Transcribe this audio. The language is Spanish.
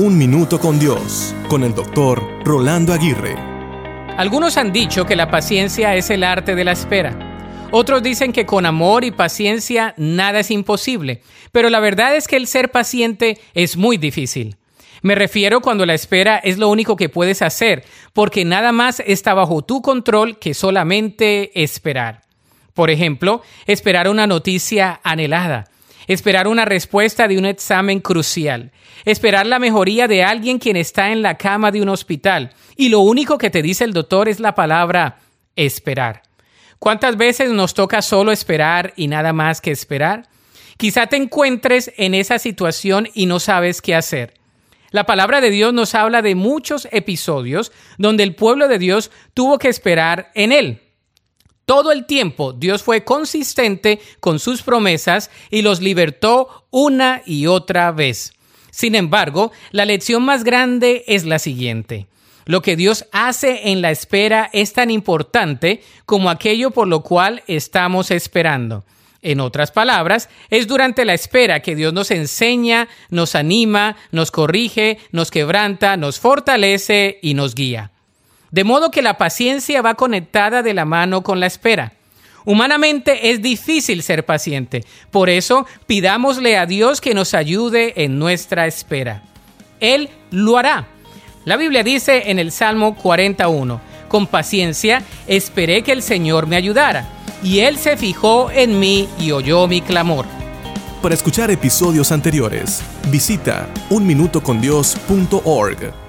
Un Minuto con Dios, con el doctor Rolando Aguirre. Algunos han dicho que la paciencia es el arte de la espera. Otros dicen que con amor y paciencia nada es imposible, pero la verdad es que el ser paciente es muy difícil. Me refiero cuando la espera es lo único que puedes hacer, porque nada más está bajo tu control que solamente esperar. Por ejemplo, esperar una noticia anhelada esperar una respuesta de un examen crucial, esperar la mejoría de alguien quien está en la cama de un hospital y lo único que te dice el doctor es la palabra esperar. ¿Cuántas veces nos toca solo esperar y nada más que esperar? Quizá te encuentres en esa situación y no sabes qué hacer. La palabra de Dios nos habla de muchos episodios donde el pueblo de Dios tuvo que esperar en Él. Todo el tiempo Dios fue consistente con sus promesas y los libertó una y otra vez. Sin embargo, la lección más grande es la siguiente. Lo que Dios hace en la espera es tan importante como aquello por lo cual estamos esperando. En otras palabras, es durante la espera que Dios nos enseña, nos anima, nos corrige, nos quebranta, nos fortalece y nos guía. De modo que la paciencia va conectada de la mano con la espera. Humanamente es difícil ser paciente, por eso pidámosle a Dios que nos ayude en nuestra espera. Él lo hará. La Biblia dice en el Salmo 41, con paciencia esperé que el Señor me ayudara, y Él se fijó en mí y oyó mi clamor. Para escuchar episodios anteriores, visita unminutocondios.org.